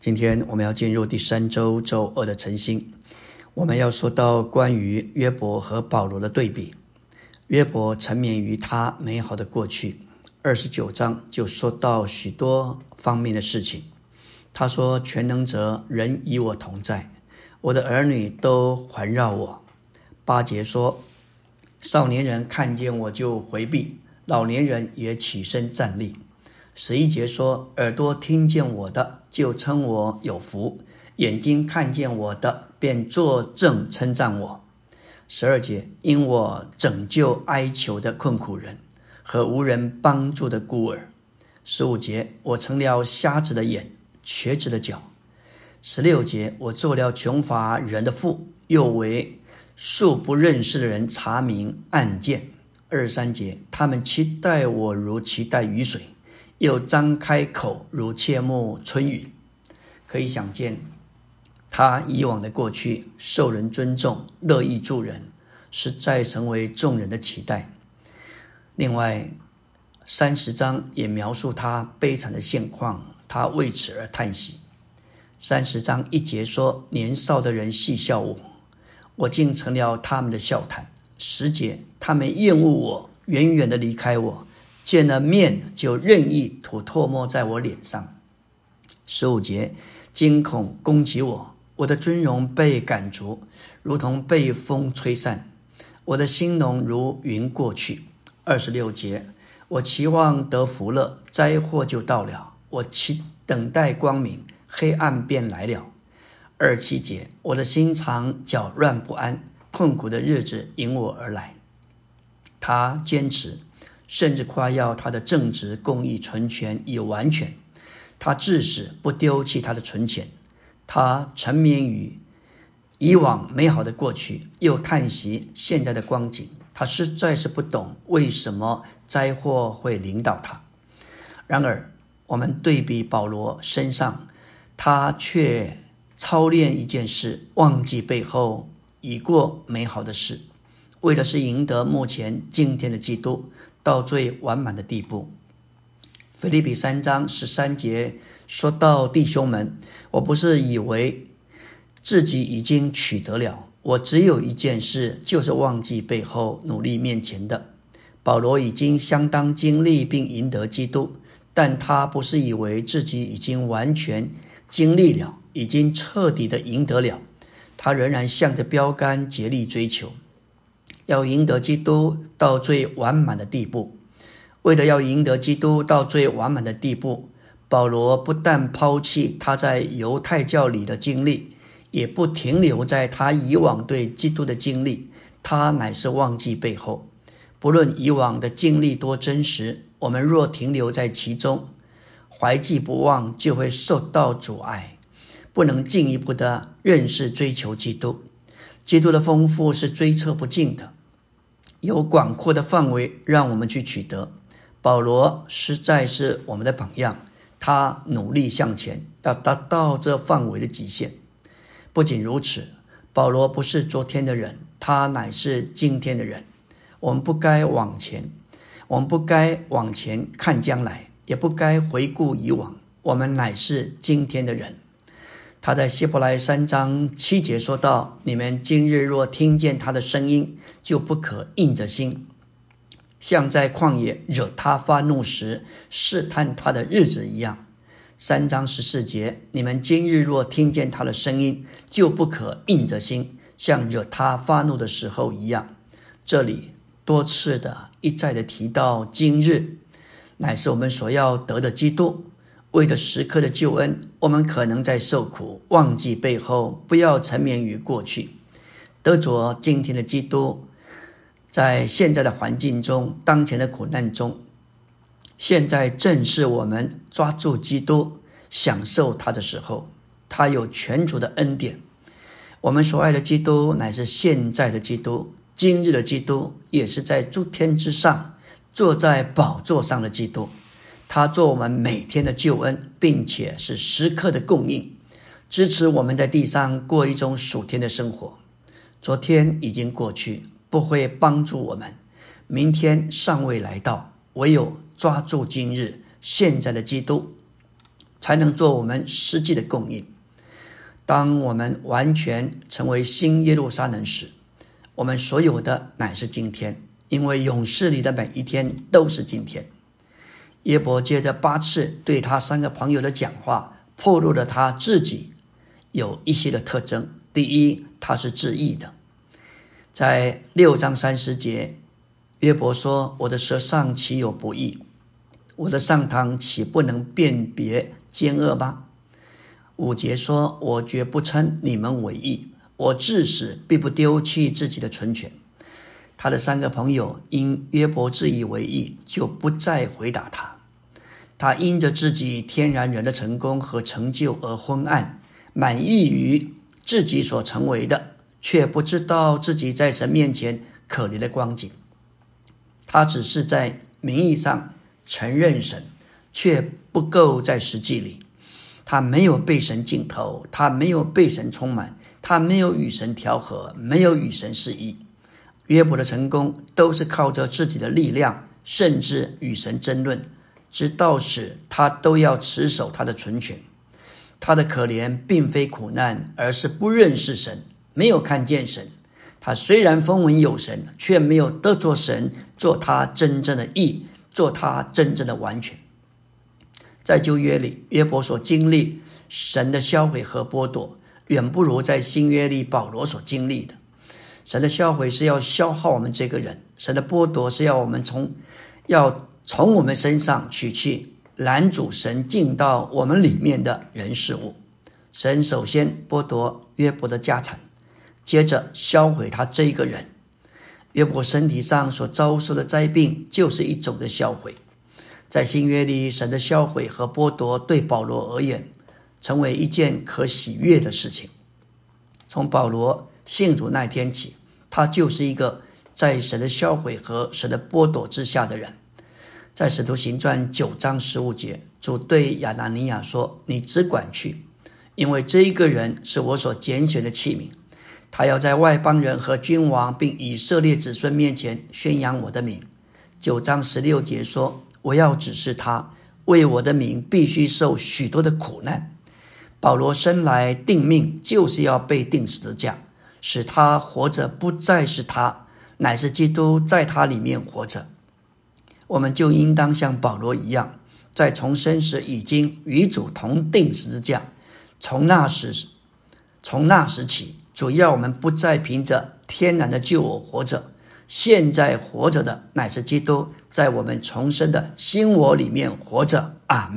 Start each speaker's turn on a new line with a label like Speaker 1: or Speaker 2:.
Speaker 1: 今天我们要进入第三周周二的晨星，我们要说到关于约伯和保罗的对比。约伯沉湎于他美好的过去，二十九章就说到许多方面的事情。他说：“全能者人与我同在，我的儿女都环绕我。”八节说：“少年人看见我就回避，老年人也起身站立。”十一节说：“耳朵听见我的，就称我有福；眼睛看见我的，便作证称赞我。”十二节：“因我拯救哀求的困苦人和无人帮助的孤儿。”十五节：“我成了瞎子的眼，瘸子的脚。”十六节：“我做了穷乏人的父，又为素不认识的人查明案件。”二十三节：“他们期待我如期待雨水。”又张开口如切木春雨，可以想见，他以往的过去受人尊重，乐意助人，实在成为众人的期待。另外，三十章也描述他悲惨的现况，他为此而叹息。三十章一节说：“年少的人戏笑我，我竟成了他们的笑谈。”十节，他们厌恶我，远远的离开我。见了面就任意吐唾沫在我脸上。十五节，惊恐攻击我，我的尊荣被赶逐，如同被风吹散，我的兴隆如云过去。二十六节，我期望得福乐，灾祸就到了；我期等待光明，黑暗便来了。二七节，我的心肠搅乱不安，困苦的日子迎我而来。他坚持。甚至夸耀他的正直、公义、存全与完全。他至死不丢弃他的存钱。他沉湎于以往美好的过去，又叹息现在的光景。他实在是不懂为什么灾祸会临到他。然而，我们对比保罗身上，他却操练一件事，忘记背后已过美好的事，为的是赢得目前今天的基督。到最完满的地步。腓立比三章十三节说到：“弟兄们，我不是以为自己已经取得了，我只有一件事，就是忘记背后努力面前的。”保罗已经相当经历并赢得基督，但他不是以为自己已经完全经历了，已经彻底的赢得了，他仍然向着标杆竭力追求。要赢得基督到最完满的地步，为了要赢得基督到最完满的地步，保罗不但抛弃他在犹太教里的经历，也不停留在他以往对基督的经历，他乃是忘记背后。不论以往的经历多真实，我们若停留在其中，怀记不忘，就会受到阻碍，不能进一步的认识追求基督。基督的丰富是追测不尽的。有广阔的范围让我们去取得。保罗实在是我们的榜样，他努力向前，要达到这范围的极限。不仅如此，保罗不是昨天的人，他乃是今天的人。我们不该往前，我们不该往前看将来，也不该回顾以往。我们乃是今天的人。他在希伯来三章七节说道：“你们今日若听见他的声音，就不可硬着心，像在旷野惹他发怒时试探他的日子一样。”三章十四节：“你们今日若听见他的声音，就不可硬着心，像惹他发怒的时候一样。”这里多次的一再的提到今日，乃是我们所要得的基督。为了时刻的救恩，我们可能在受苦，忘记背后，不要沉湎于过去，得着今天的基督。在现在的环境中，当前的苦难中，现在正是我们抓住基督、享受他的时候。他有全主的恩典。我们所爱的基督，乃是现在的基督，今日的基督，也是在诸天之上坐在宝座上的基督。他做我们每天的救恩，并且是时刻的供应，支持我们在地上过一种属天的生活。昨天已经过去，不会帮助我们；明天尚未来到，唯有抓住今日现在的基督，才能做我们实际的供应。当我们完全成为新耶路撒冷时，我们所有的乃是今天，因为勇士里的每一天都是今天。耶伯接着八次对他三个朋友的讲话，暴露了他自己有一些的特征。第一，他是自义的，在六章三十节，约伯说：“我的舌上岂有不义？我的上膛岂不能辨别奸恶吗？”五节说：“我绝不称你们为义，我至死必不丢弃自己的存权。”他的三个朋友因约伯自以为意，就不再回答他。他因着自己天然人的成功和成就而昏暗，满意于自己所成为的，却不知道自己在神面前可怜的光景。他只是在名义上承认神，却不够在实际里。他没有被神浸透，他没有被神充满，他没有与神调和，没有与神示意。约伯的成功都是靠着自己的力量，甚至与神争论，直到死他都要持守他的存权。他的可怜并非苦难，而是不认识神，没有看见神。他虽然风闻有神，却没有得着神做他真正的义，做他真正的完全。在旧约里，约伯所经历神的销毁和剥夺，远不如在新约里保罗所经历的。神的销毁是要消耗我们这个人，神的剥夺是要我们从要从我们身上取去拦阻神进到我们里面的人事物。神首先剥夺约伯的家产，接着销毁他这一个人。约伯身体上所遭受的灾病，就是一种的销毁。在新约里，神的销毁和剥夺对保罗而言，成为一件可喜悦的事情。从保罗信主那天起，他就是一个在神的销毁和神的剥夺之下的人。在使徒行传九章十五节，主对亚拿尼亚说：“你只管去，因为这一个人是我所拣选的器皿，他要在外邦人和君王并以色列子孙面前宣扬我的名。”九章十六节说。我要指示他，为我的名必须受许多的苦难。保罗生来定命，就是要被钉十字架，使他活着不再是他，乃是基督在他里面活着。我们就应当像保罗一样，在重生时已经与主同定十字架。从那时，从那时起，主要我们不再凭着天然的救我活着。现在活着的乃是基督，在我们重生的新我里面活着啊。